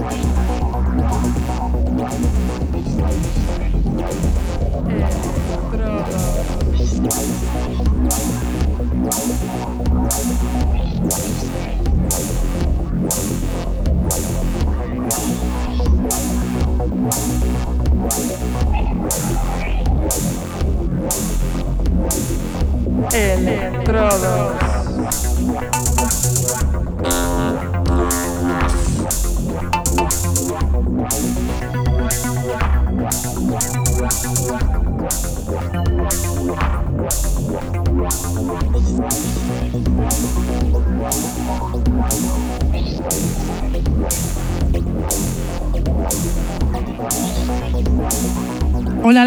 Estrada. Electrodos.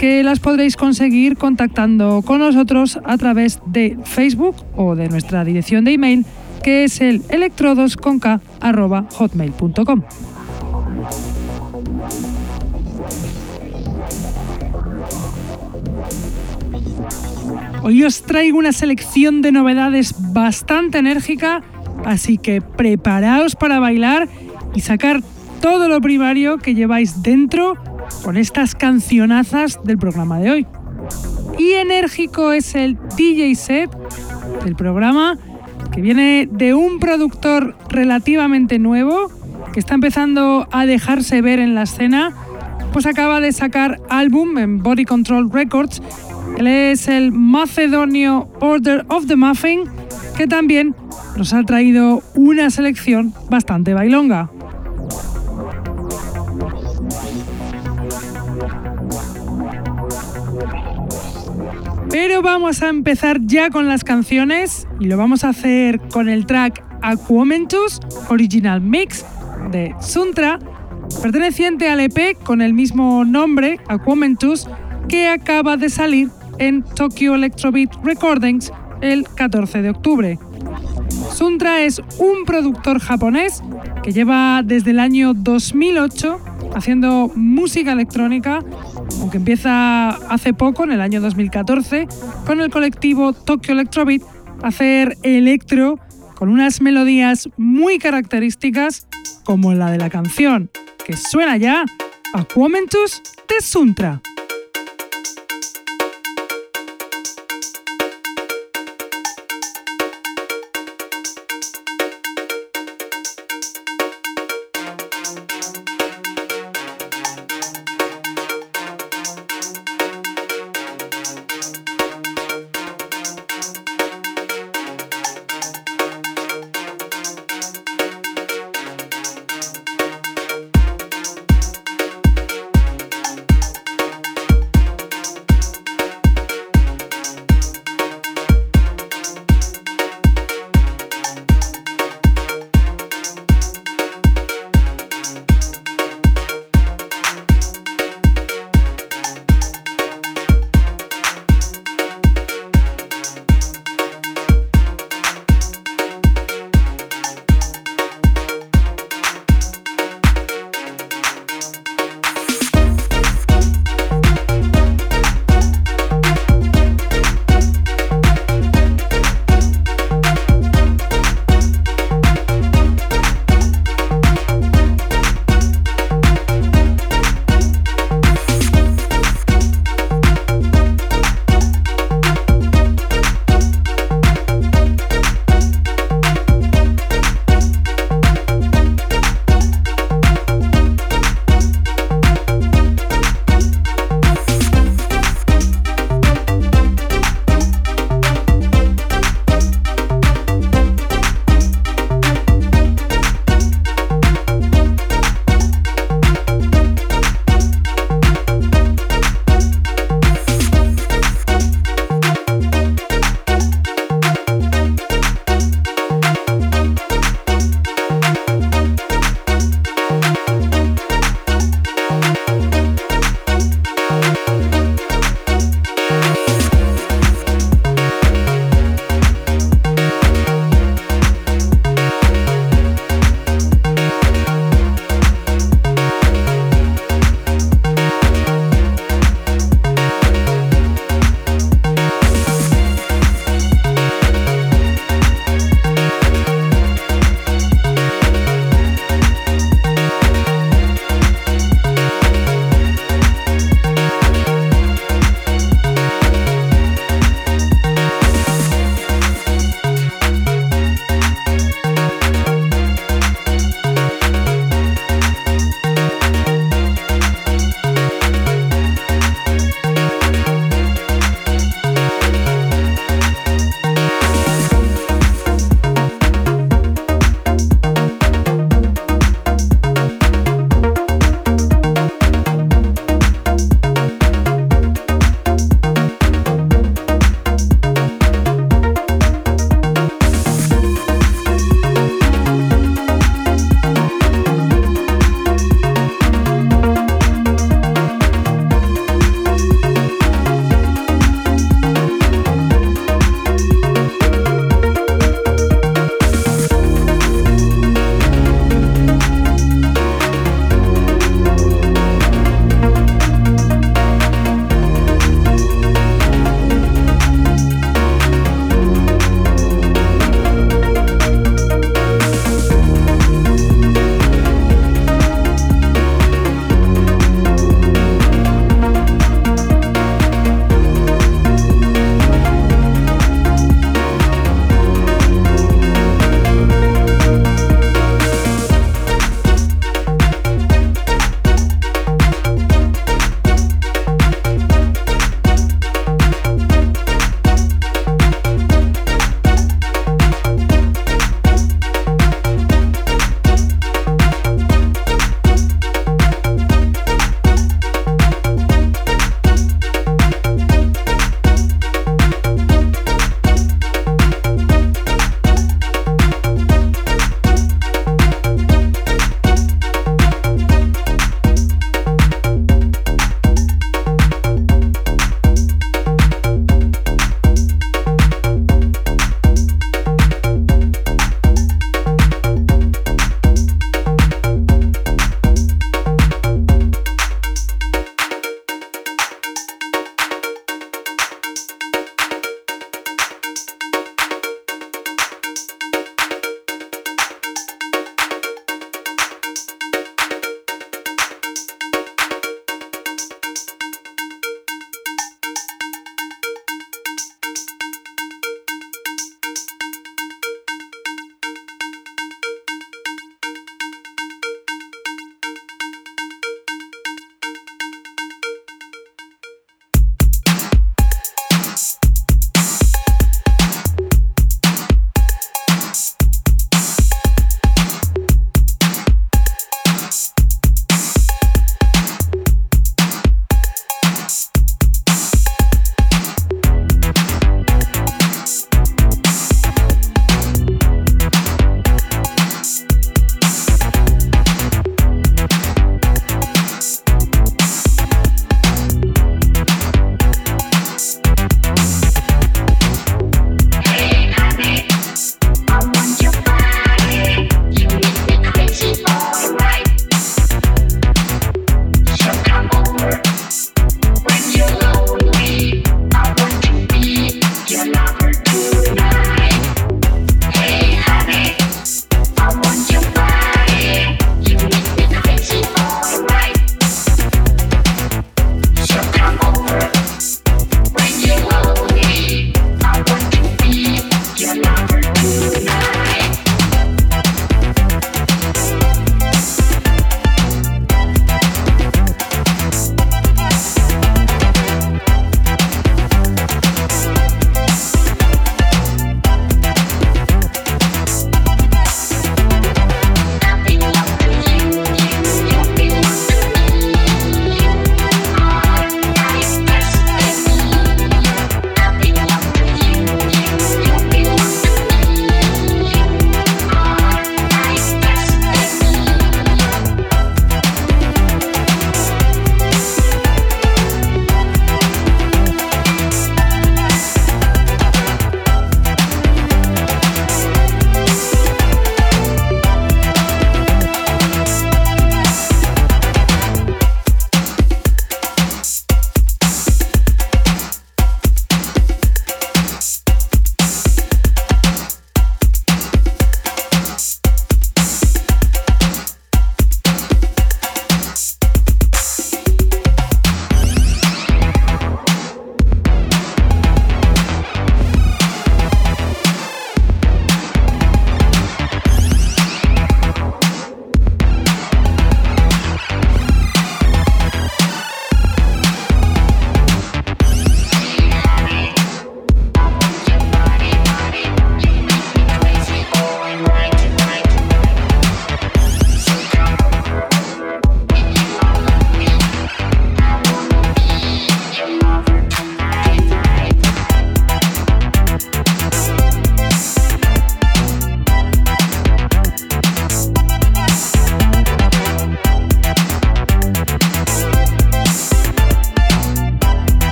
que las podréis conseguir contactando con nosotros a través de Facebook o de nuestra dirección de email que es el electrodosconk.hotmail.com. Hoy os traigo una selección de novedades bastante enérgica, así que preparaos para bailar y sacar todo lo primario que lleváis dentro con estas cancionazas del programa de hoy. Y enérgico es el DJ set del programa que viene de un productor relativamente nuevo que está empezando a dejarse ver en la escena, pues acaba de sacar álbum en Body Control Records. Él es el macedonio Order of the Muffin, que también nos ha traído una selección bastante bailonga. Pero vamos a empezar ya con las canciones y lo vamos a hacer con el track Aquamentus Original Mix de Suntra, perteneciente al EP con el mismo nombre, Aquamentus, que acaba de salir en Tokyo Electrobeat Recordings el 14 de octubre. Suntra es un productor japonés que lleva desde el año 2008 haciendo música electrónica aunque empieza hace poco, en el año 2014, con el colectivo Tokyo Electrobeat, hacer electro con unas melodías muy características como la de la canción, que suena ya a Quomentus de Suntra.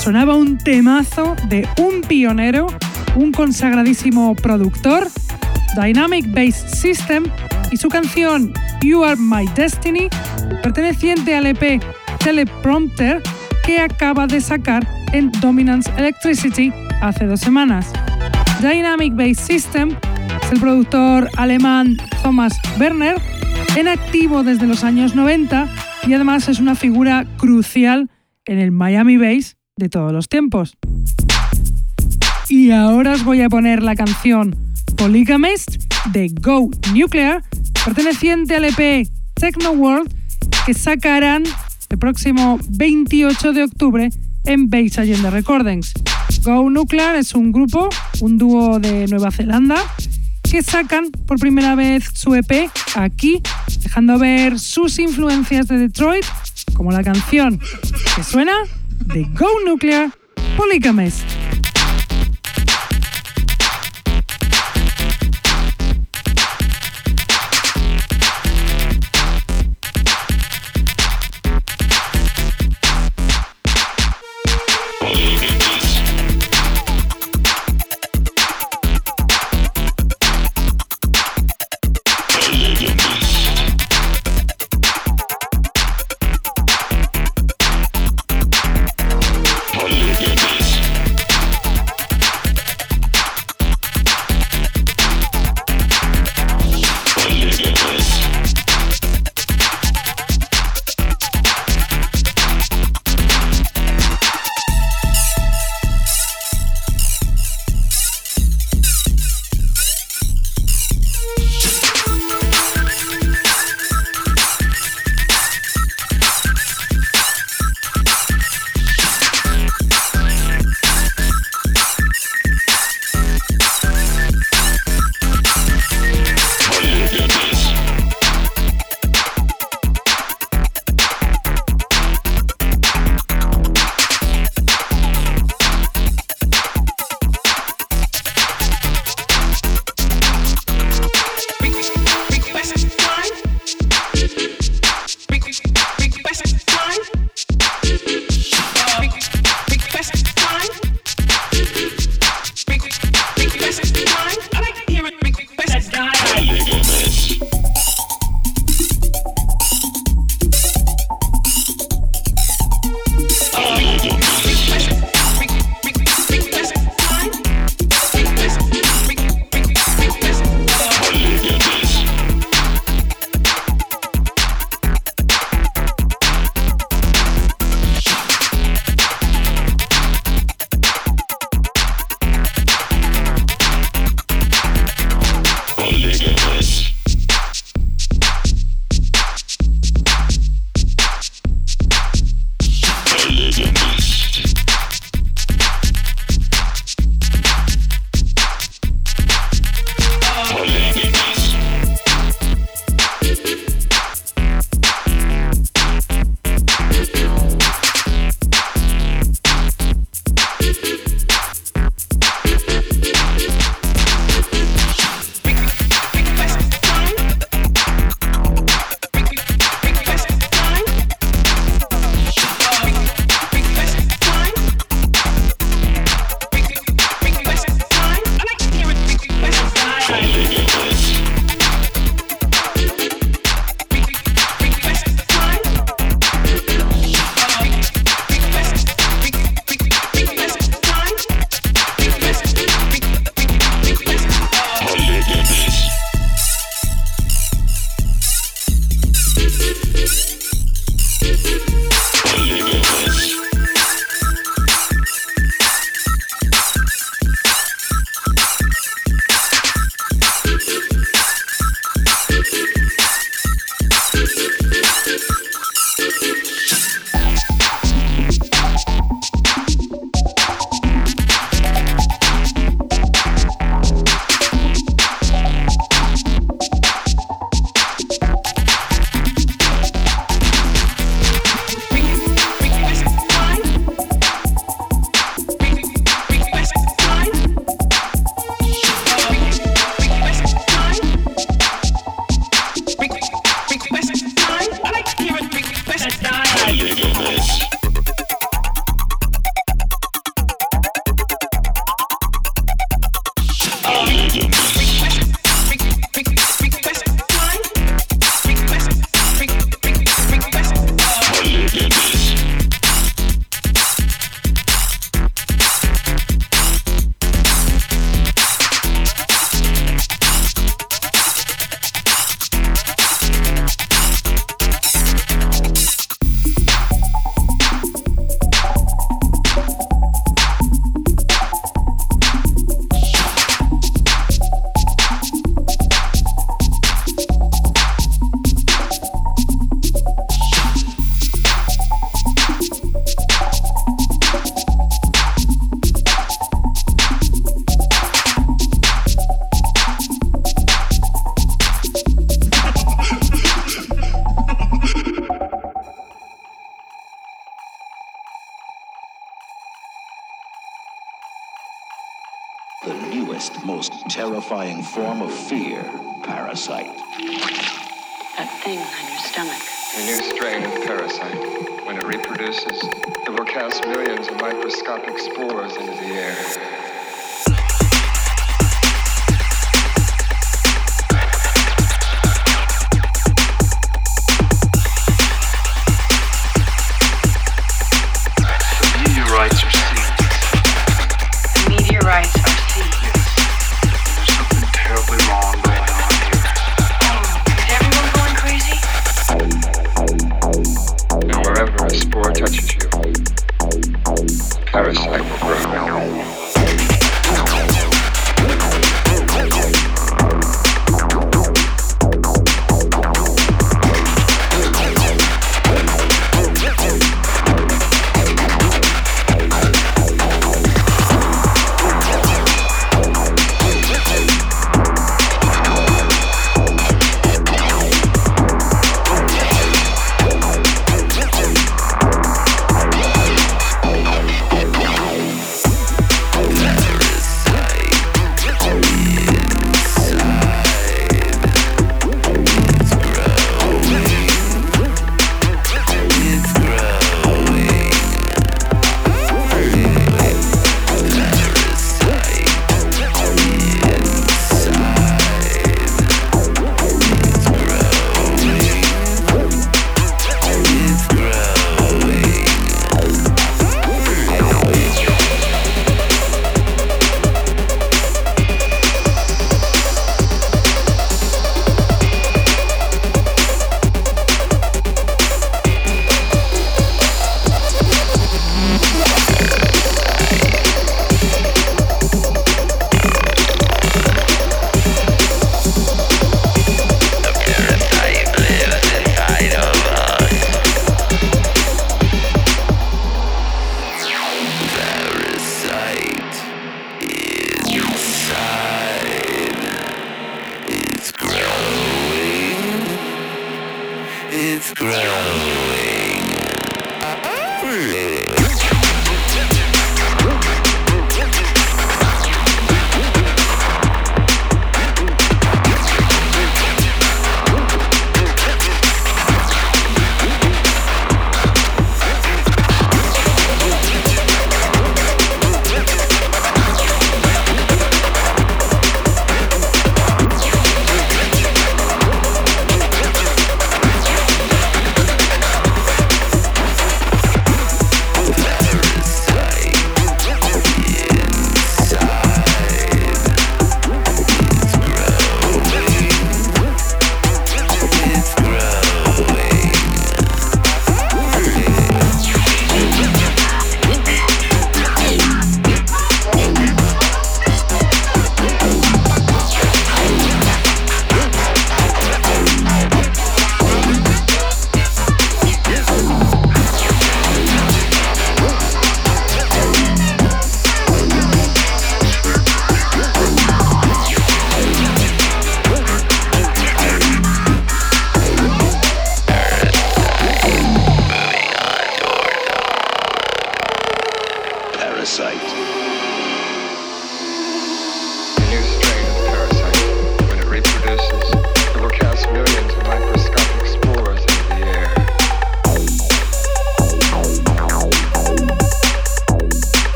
Sonaba un temazo de un pionero, un consagradísimo productor, Dynamic Bass System, y su canción You Are My Destiny, perteneciente al EP Teleprompter que acaba de sacar en Dominance Electricity hace dos semanas. Dynamic Bass System es el productor alemán Thomas Werner, en activo desde los años 90 y además es una figura crucial en el Miami Bass de todos los tiempos. Y ahora os voy a poner la canción Polygamist de Go Nuclear, perteneciente al EP Techno World, que sacarán el próximo 28 de octubre en Bass Agenda Recordings. Go Nuclear es un grupo, un dúo de Nueva Zelanda, que sacan por primera vez su EP aquí, dejando ver sus influencias de Detroit, como la canción que suena de Go Nuclear Polygamist.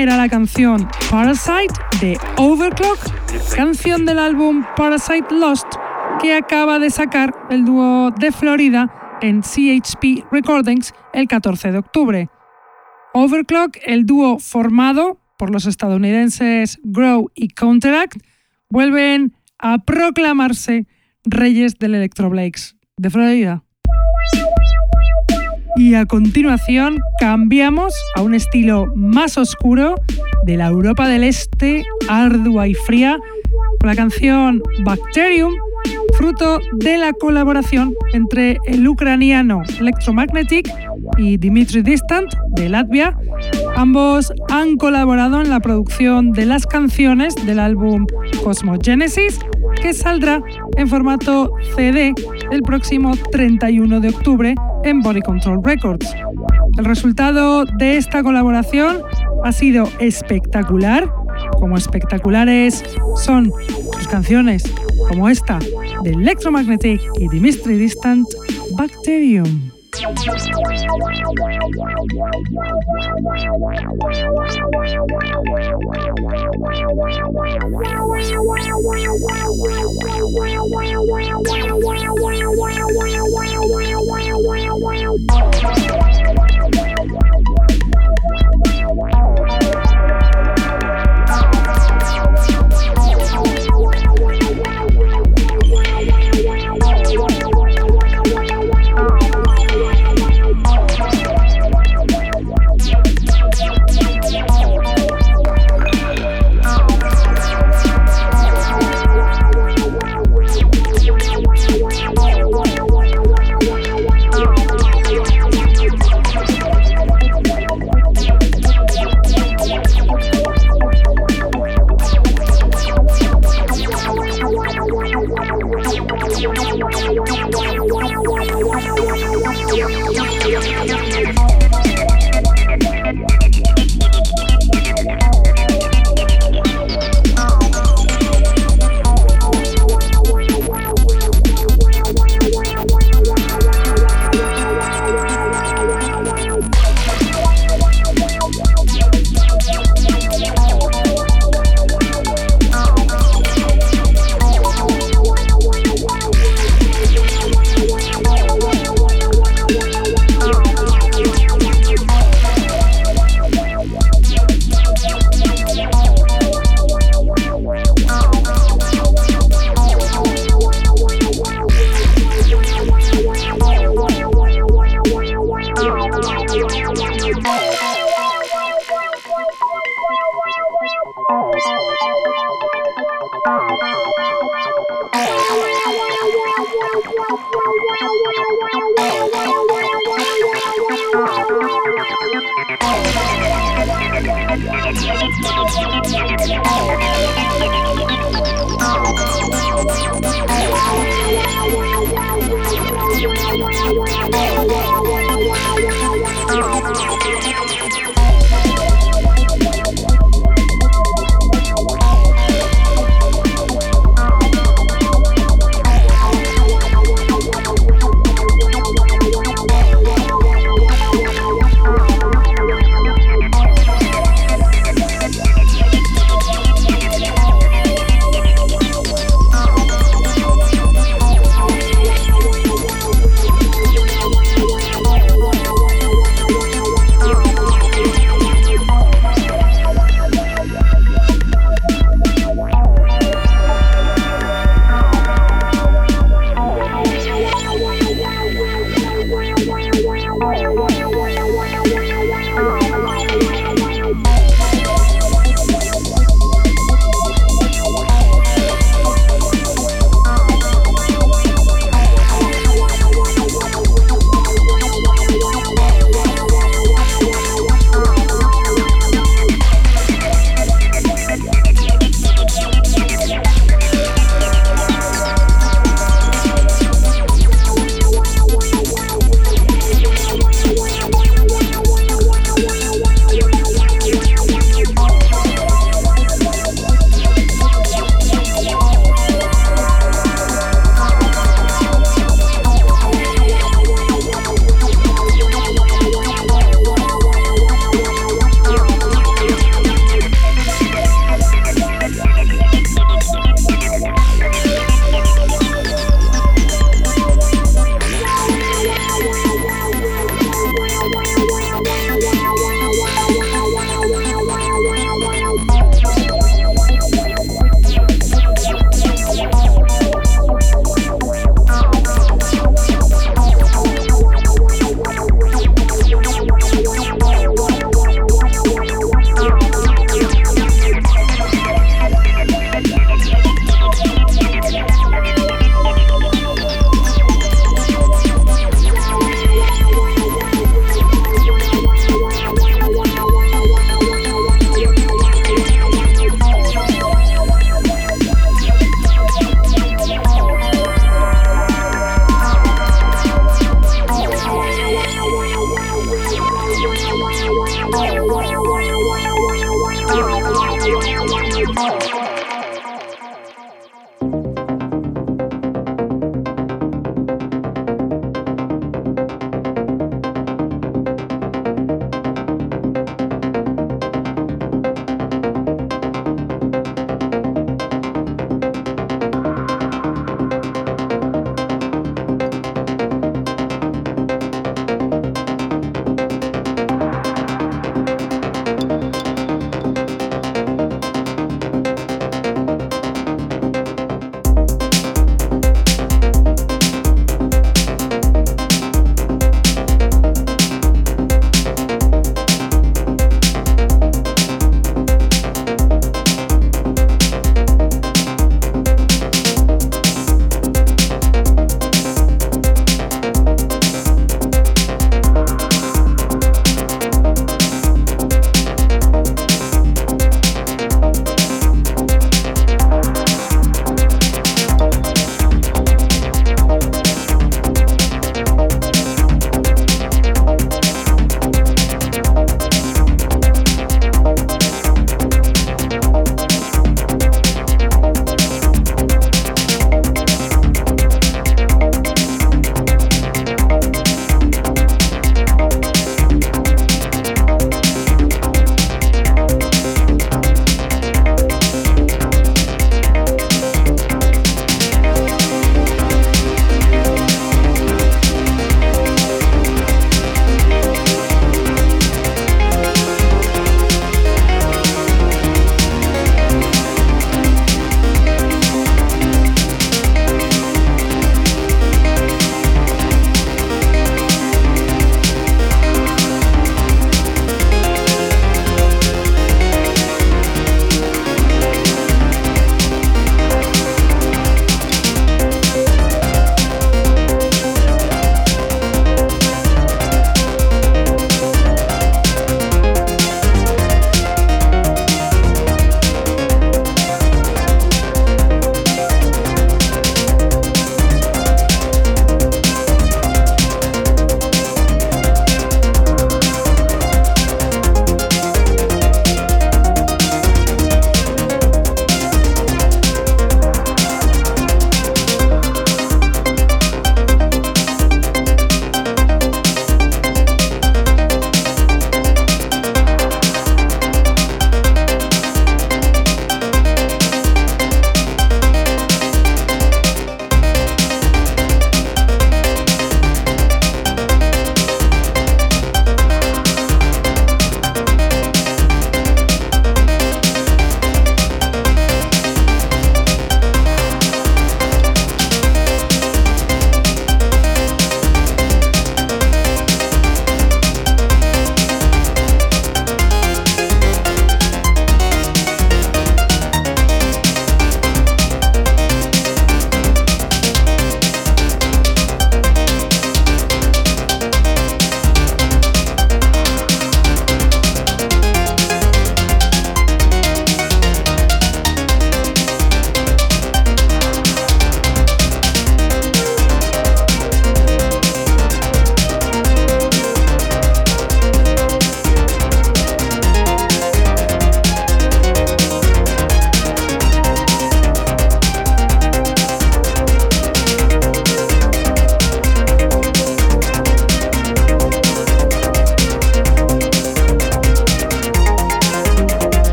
Era la canción Parasite de Overclock, canción del álbum Parasite Lost que acaba de sacar el dúo de Florida en CHP Recordings el 14 de octubre. Overclock, el dúo formado por los estadounidenses Grow y Counteract, vuelven a proclamarse reyes del Electroblakes de Florida. Y a continuación cambiamos a un estilo más oscuro de la Europa del Este, ardua y fría, con la canción Bacterium, fruto de la colaboración entre el ucraniano Electromagnetic y Dimitri Distant de Latvia. Ambos han colaborado en la producción de las canciones del álbum Cosmogenesis, que saldrá en formato CD el próximo 31 de octubre en Body Control Records. El resultado de esta colaboración ha sido espectacular, como espectaculares son sus canciones como esta de Electromagnetic y The Mystery Distant Bacterium.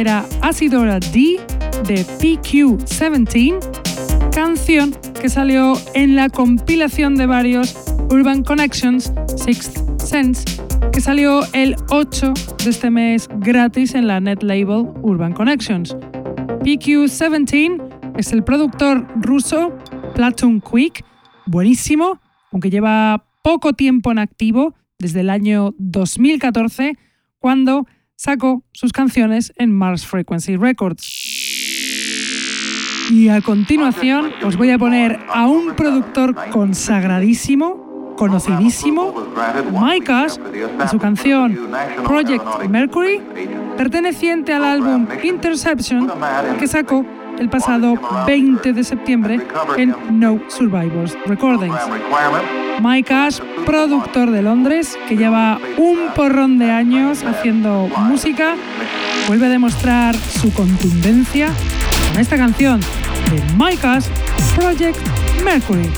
Era Acidora D de PQ17, canción que salió en la compilación de varios Urban Connections Sixth Sense, que salió el 8 de este mes gratis en la net label Urban Connections. PQ17 es el productor ruso Platoon Quick, buenísimo, aunque lleva poco tiempo en activo, desde el año 2014, cuando sacó sus canciones en Mars Frequency Records. Y a continuación os voy a poner a un productor consagradísimo, conocidísimo, Mike Ash, y su canción Project Mercury, perteneciente al álbum Interception que sacó el pasado 20 de septiembre en No Survivors Recordings. Mike Ash, productor de Londres, que lleva un porrón de años haciendo música, vuelve a demostrar su contundencia con esta canción de Mike Ash, Project Mercury.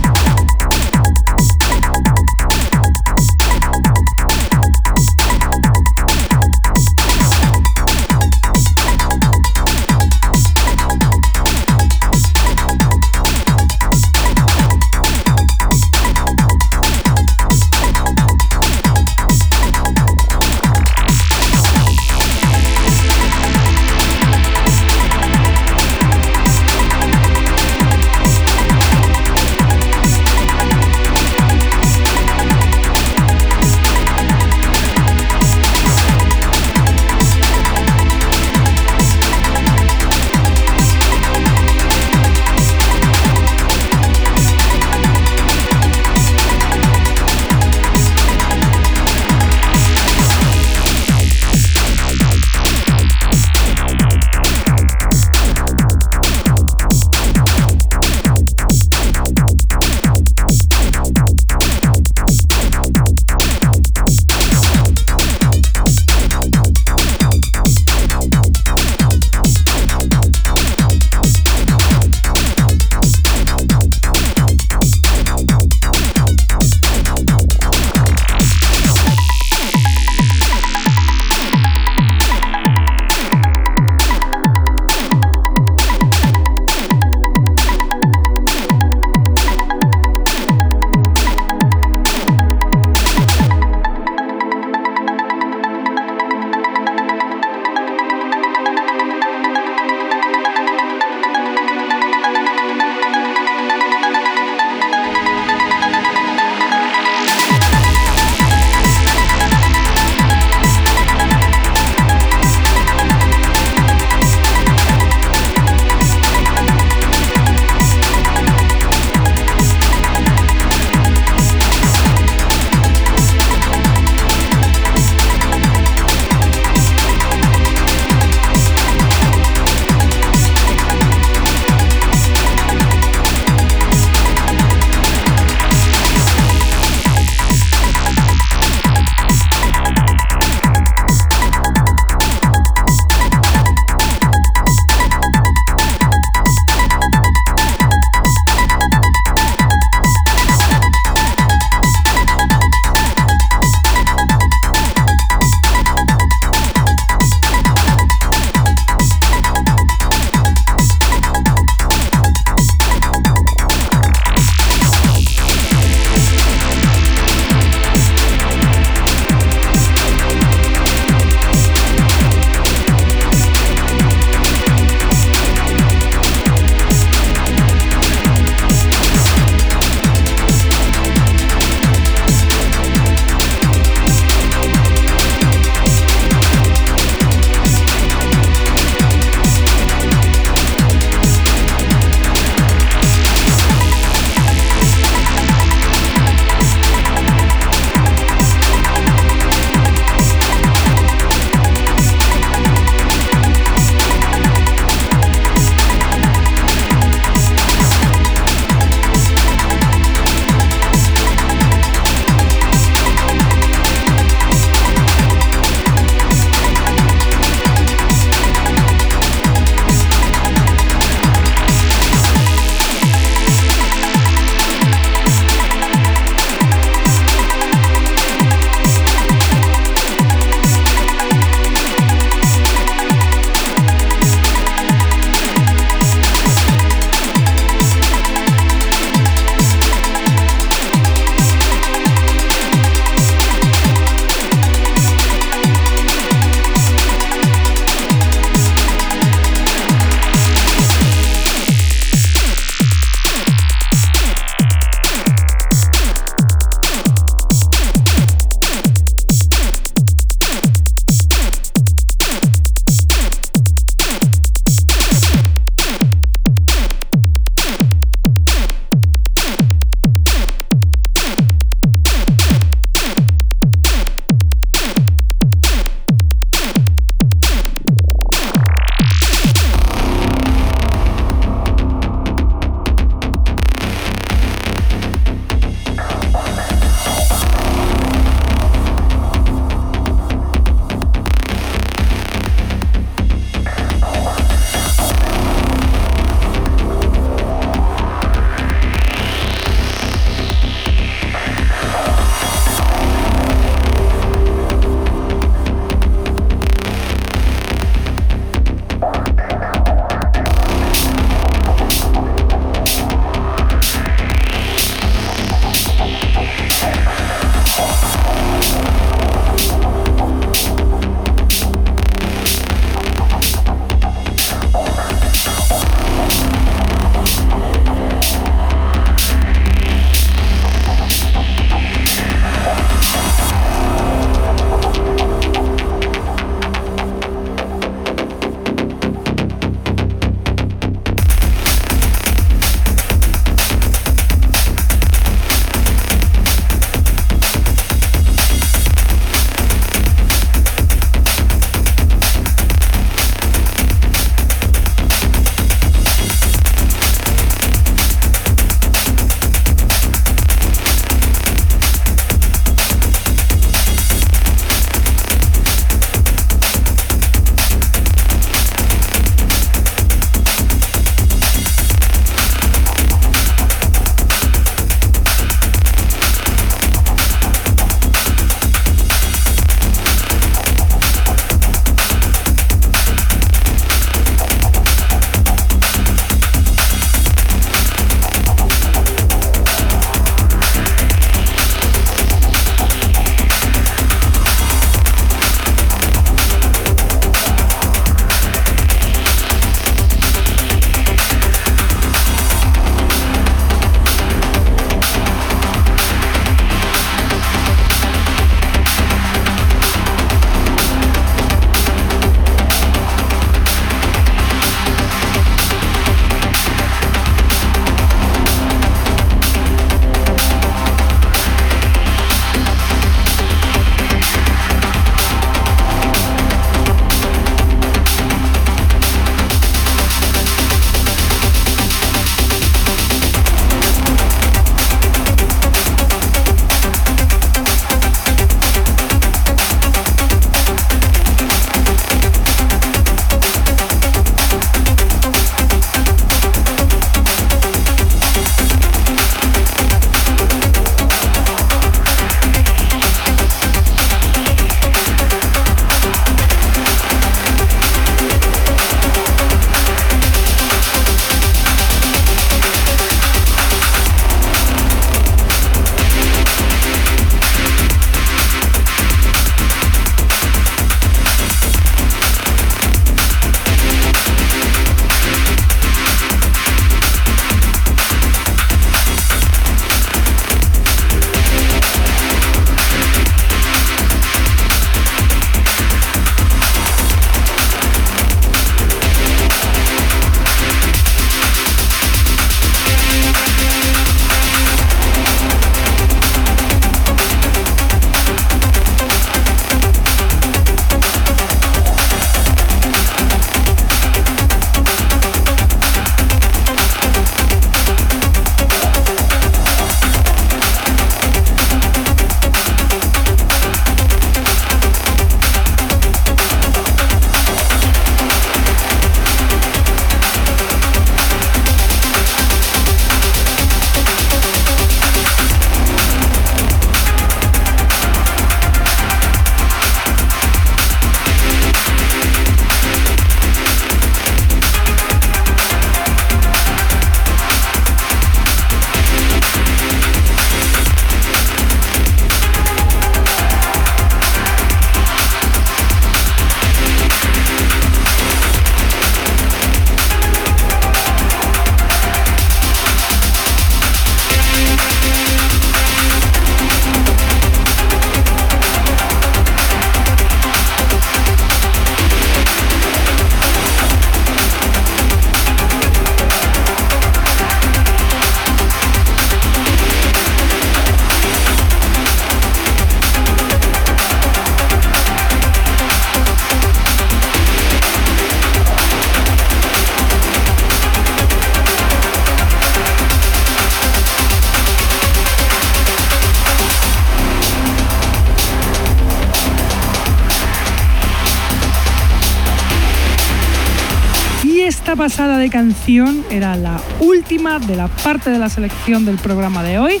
Canción era la última de la parte de la selección del programa de hoy.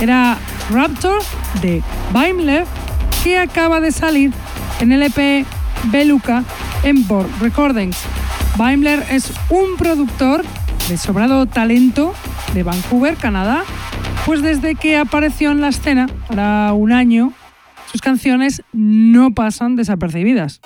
Era Raptor de Baimler, que acaba de salir en el EP Beluca en Borg Recordings. Baimler es un productor de sobrado talento de Vancouver, Canadá, pues desde que apareció en la escena, para un año, sus canciones no pasan desapercibidas.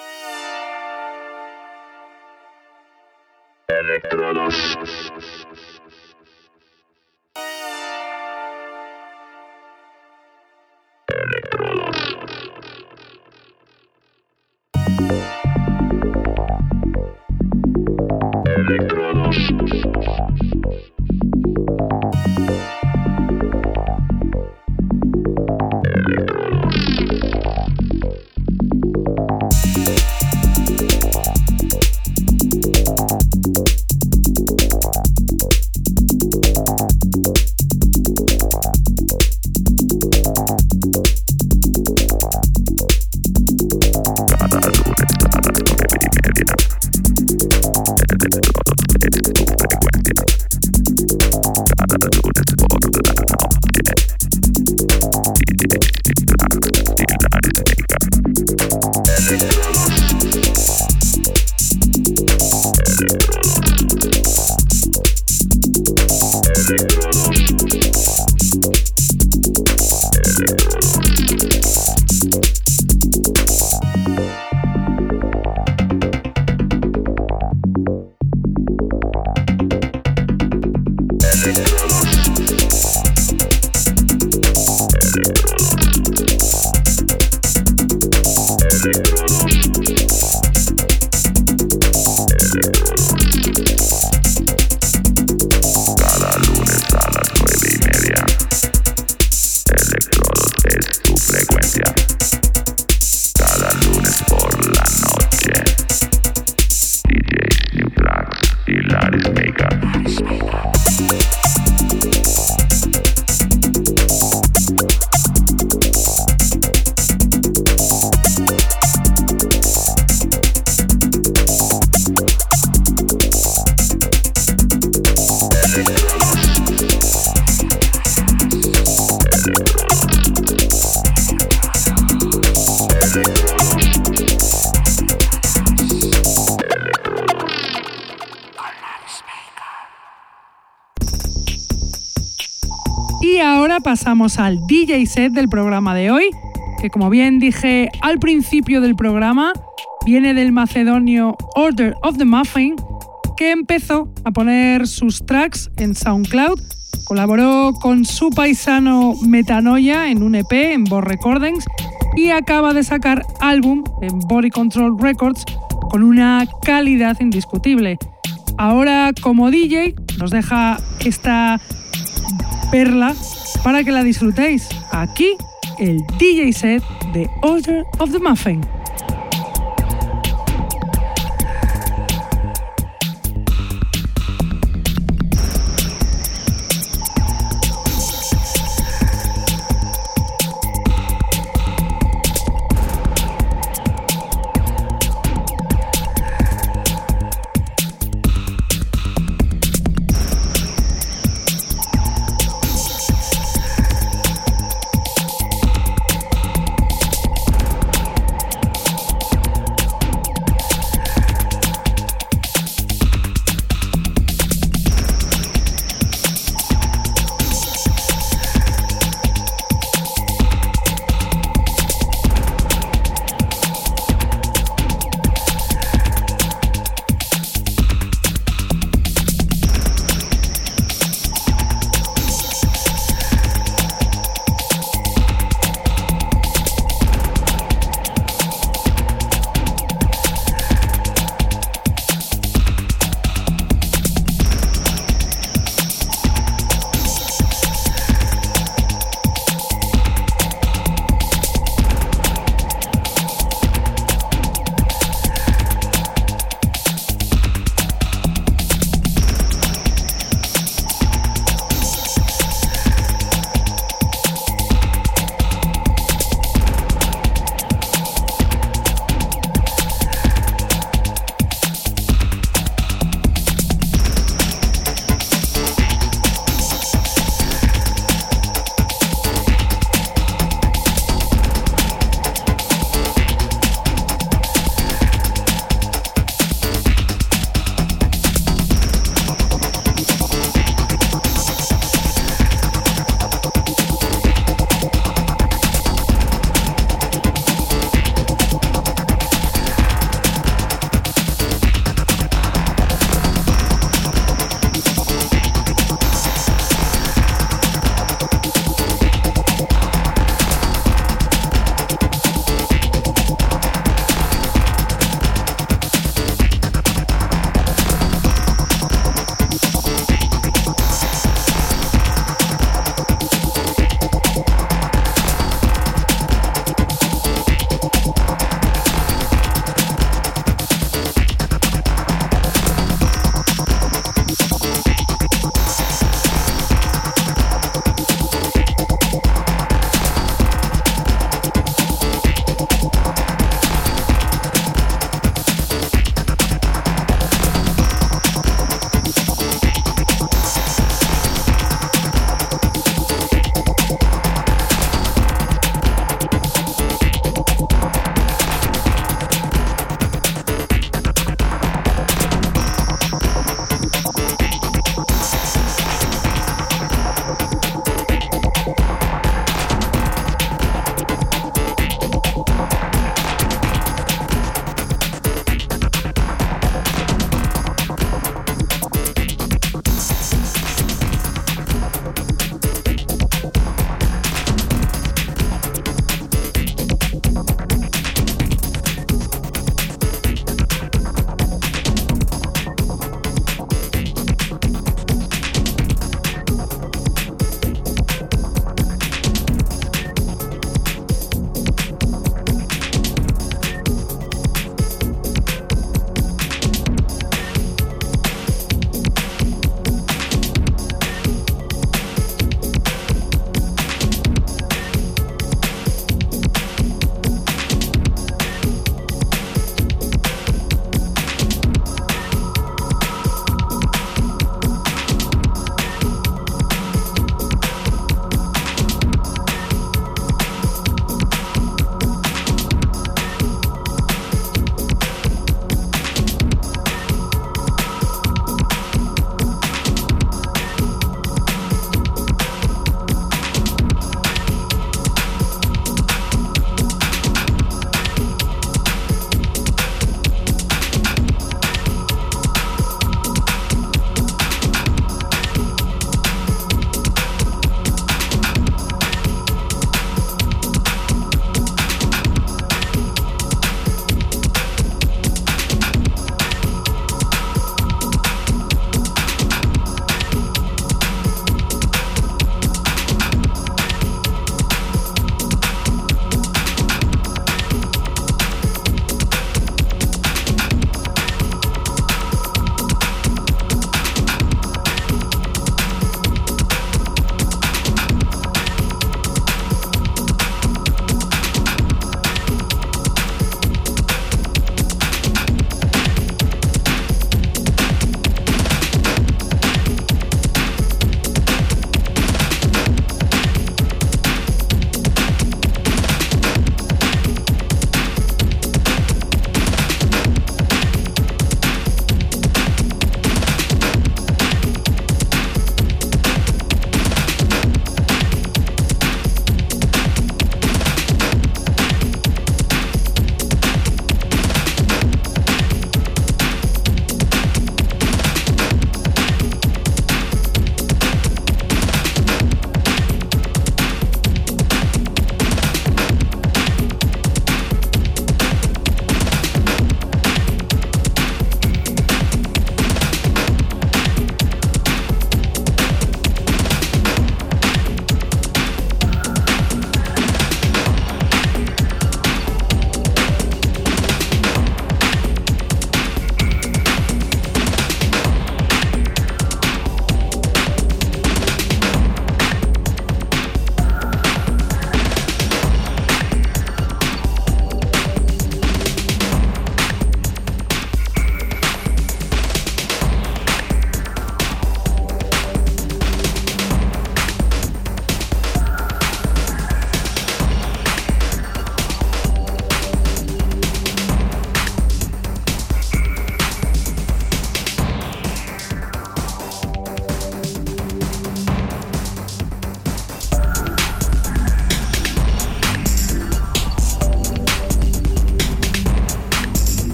Al DJ set del programa de hoy, que como bien dije al principio del programa, viene del macedonio Order of the Muffin, que empezó a poner sus tracks en SoundCloud, colaboró con su paisano Metanoia en un EP en Bo Recordings y acaba de sacar álbum en Body Control Records con una calidad indiscutible. Ahora como DJ nos deja esta perla para que la disfrutéis. Aquí el DJ set de Order of the Muffin.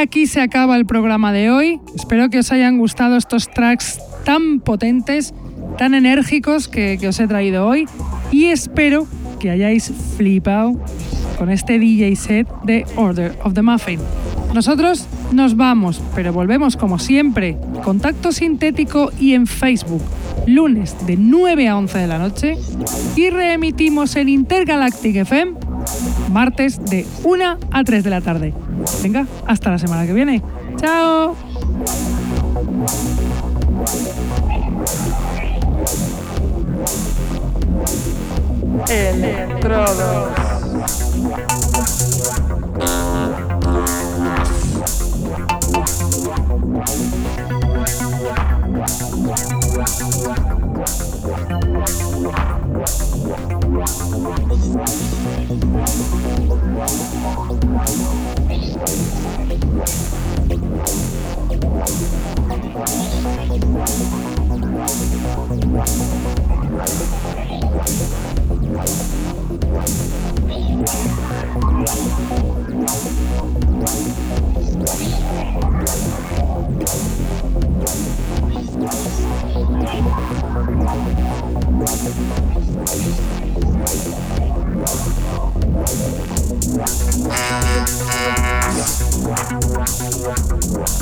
Aquí se acaba el programa de hoy. Espero que os hayan gustado estos tracks tan potentes, tan enérgicos que, que os he traído hoy. Y espero que hayáis flipado con este DJ set de Order of the Muffin. Nosotros nos vamos, pero volvemos como siempre, contacto sintético y en Facebook, lunes de 9 a 11 de la noche y reemitimos en Intergalactic FM martes de 1 a 3 de la tarde. Venga, hasta la semana que viene. ¡Chao! Electrodos. Wow.